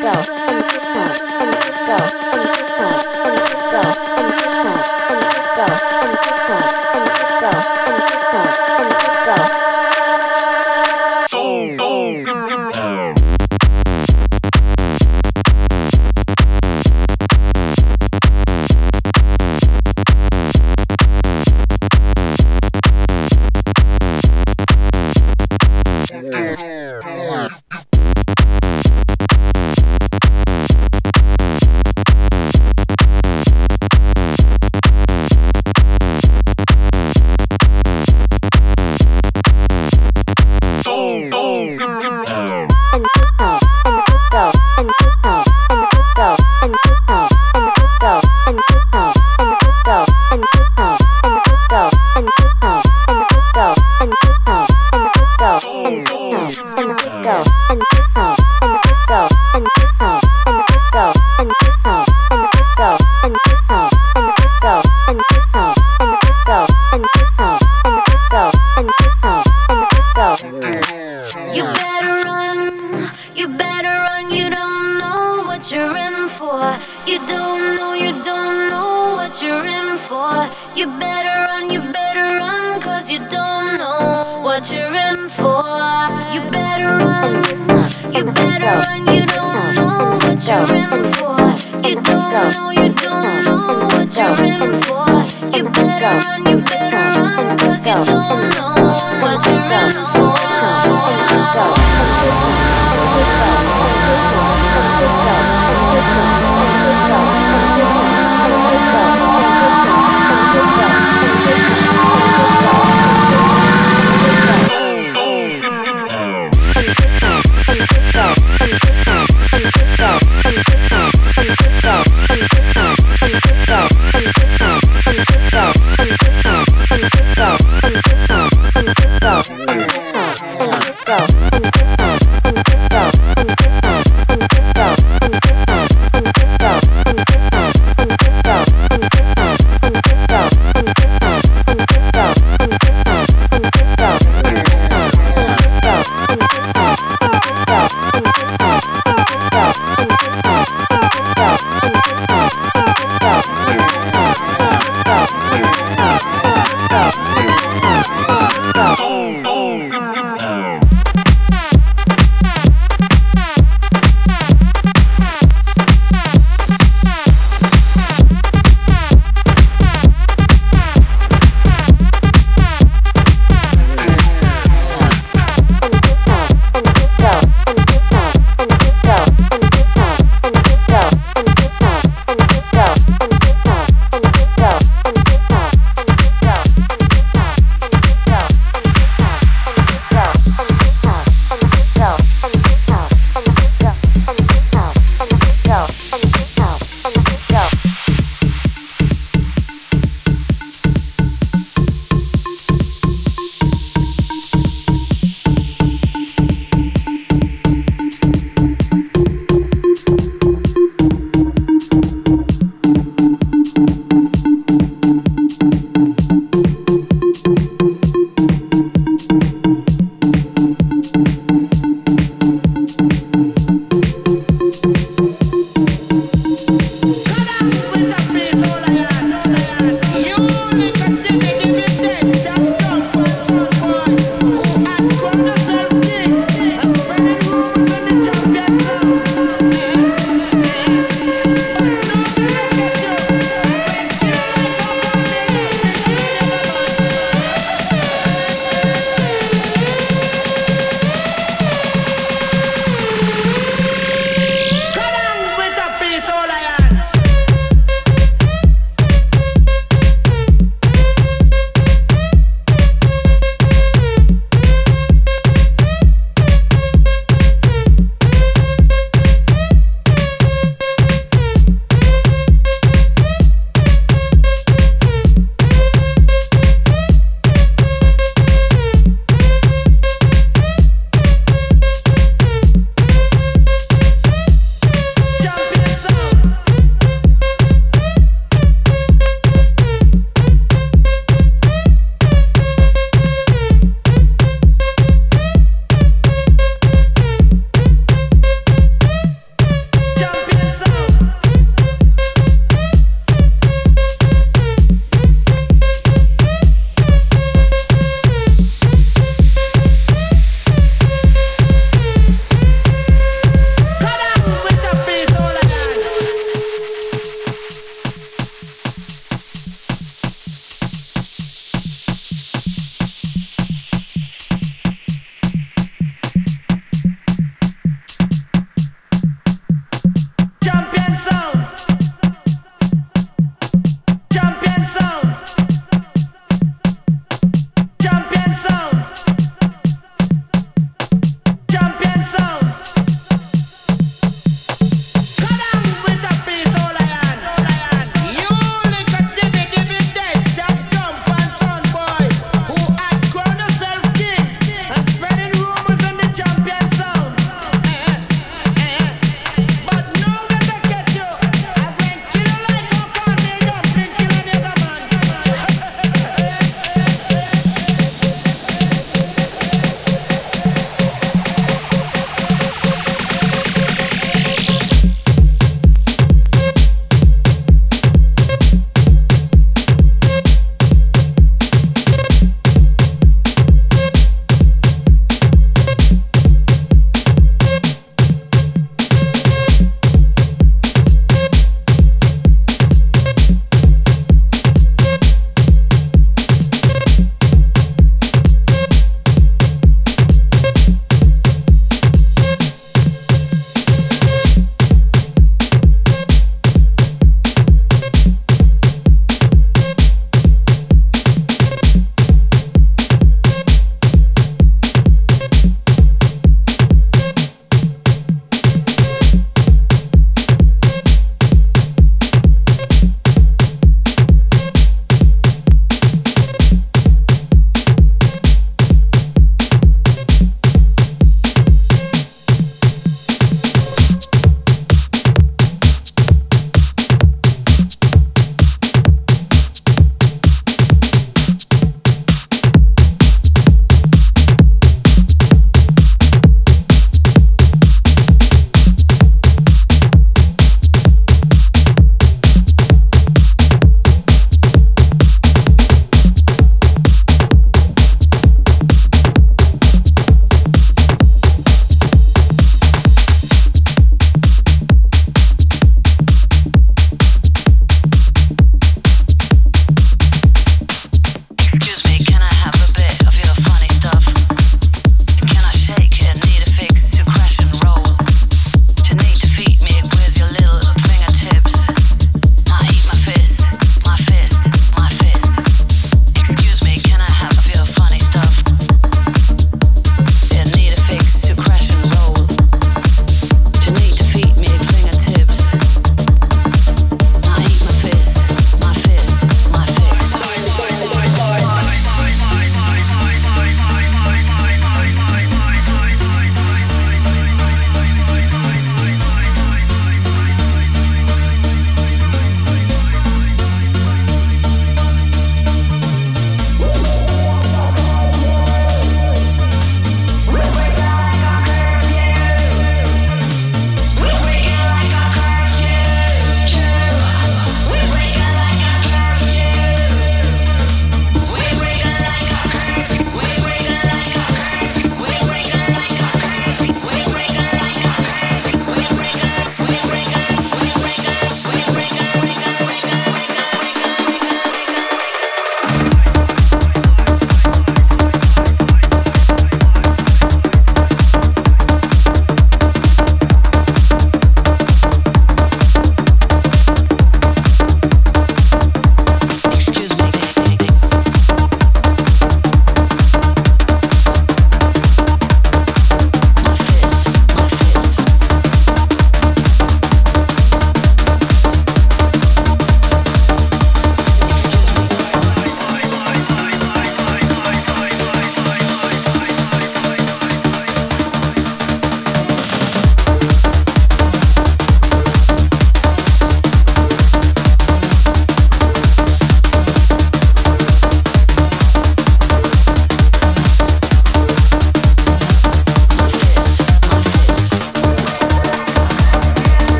And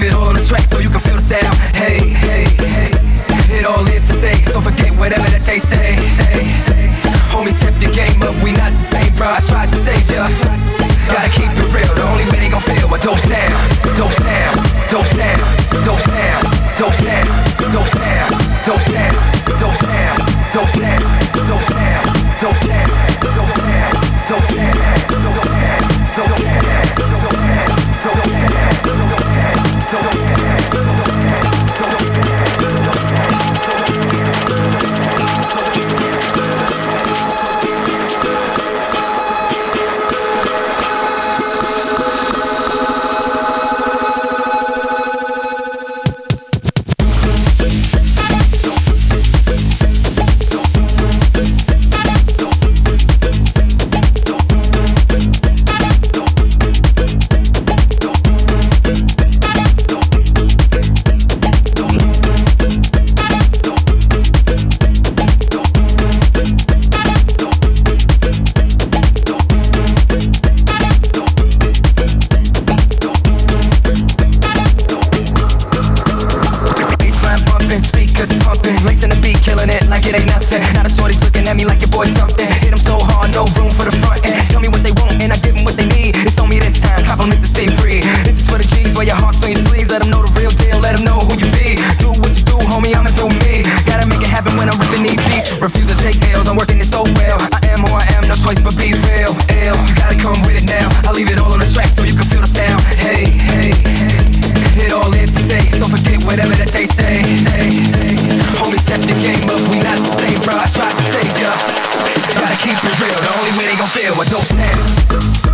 now. keep it real. The only way they gon' feel I don't snap.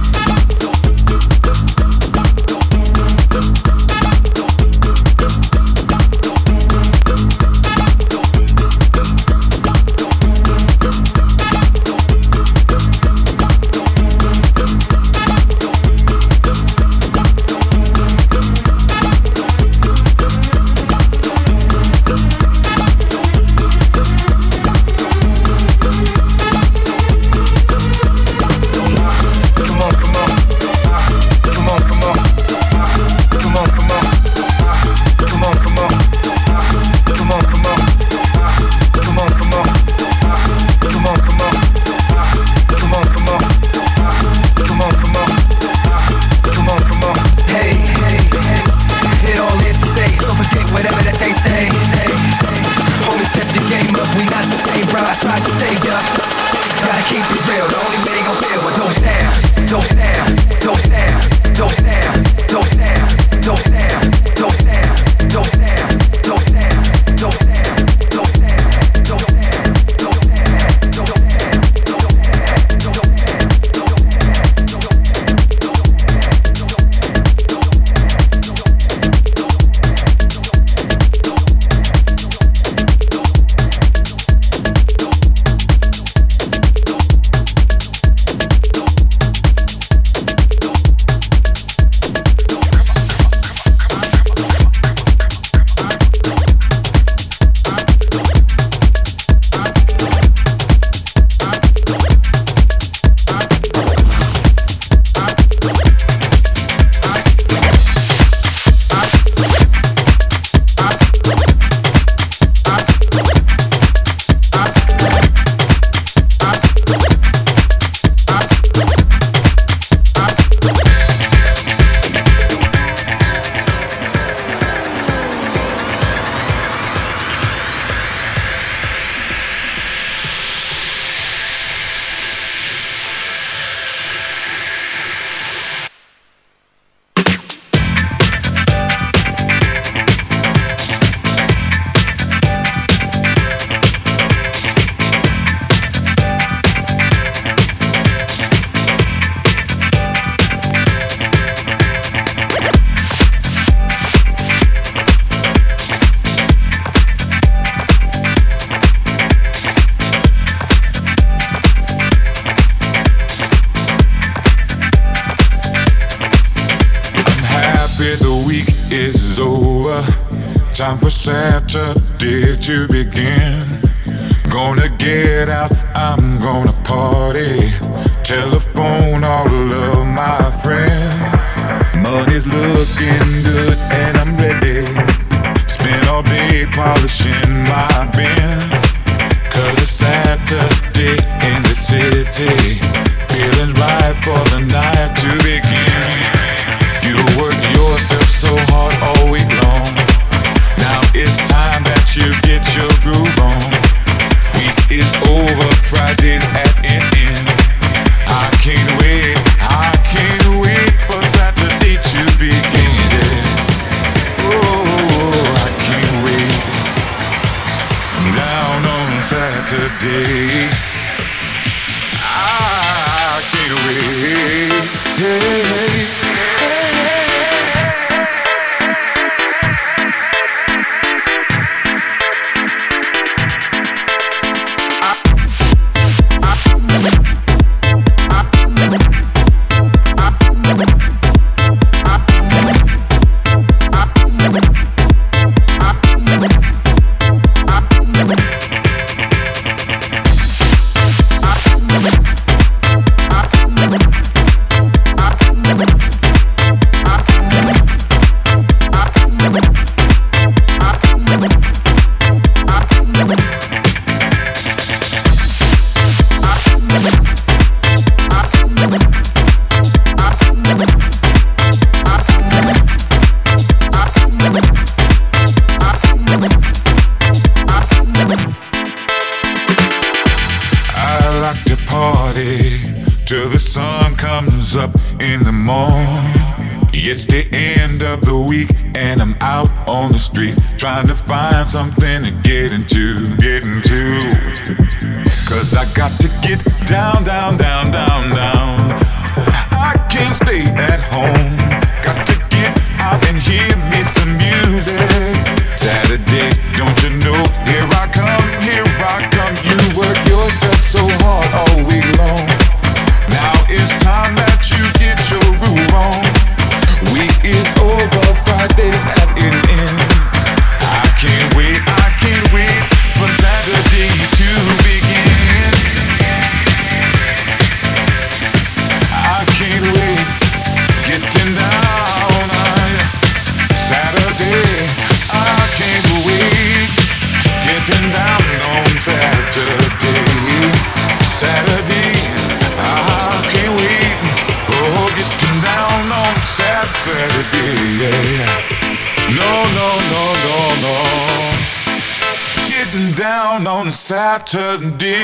Saturday.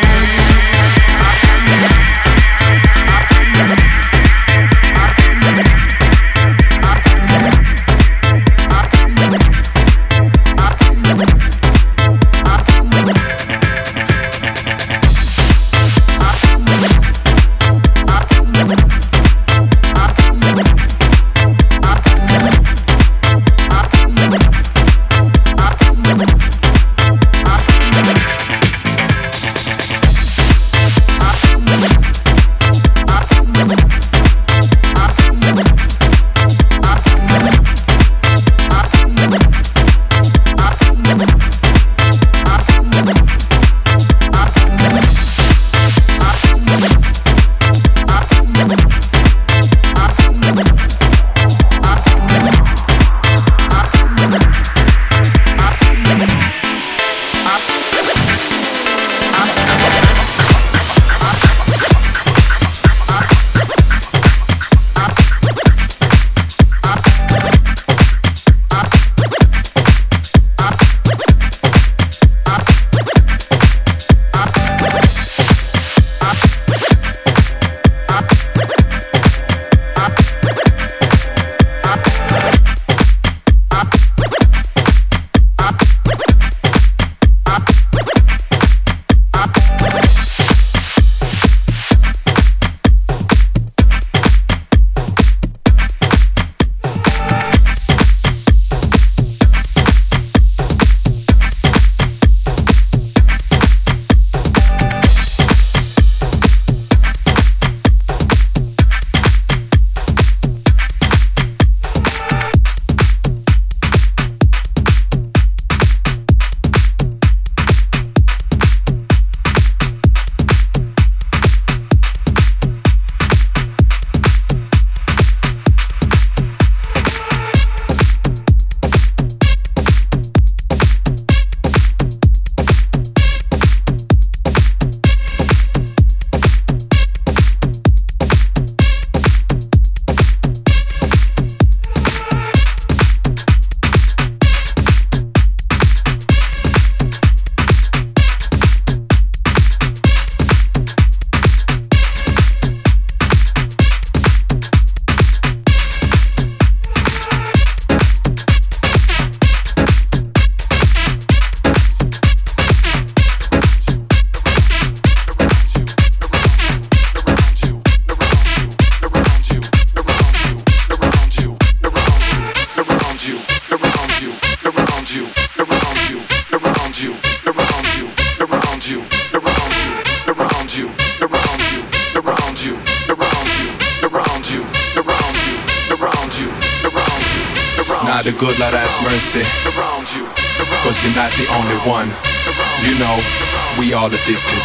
All addicted.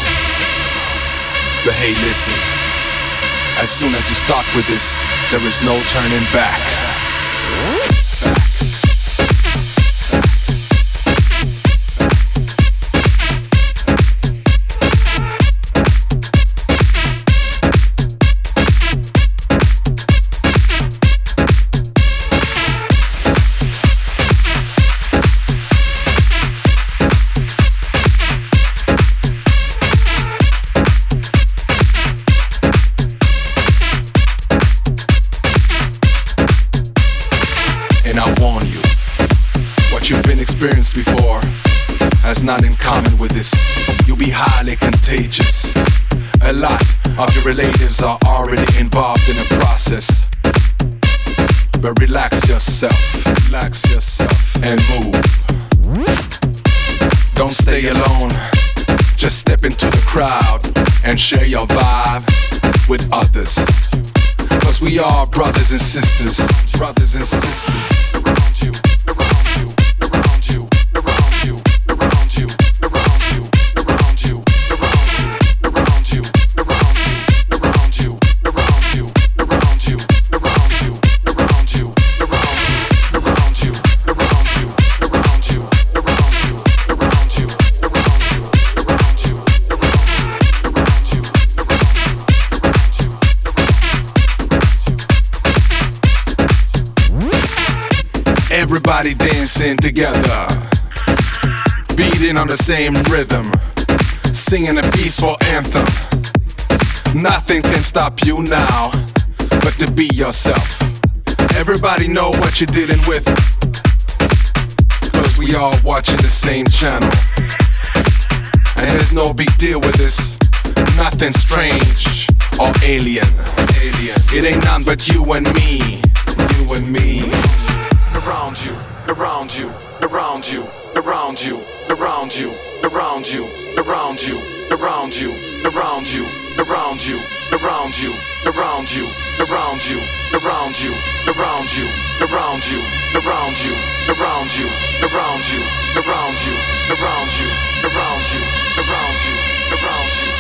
But hey, listen. As soon as you start with this, there is no turning back. You're dealing with, cause we all watching the same channel. And there's no big deal with this, nothing strange or alien. Alien. It ain't none but you and me, you and me around you, around you, around you, around you, around you, around you, around you, around you, around you, around you, around you, around you, around you, around you, around you, around you, around you, around you, around you, around you, around you, around you, around you, around you.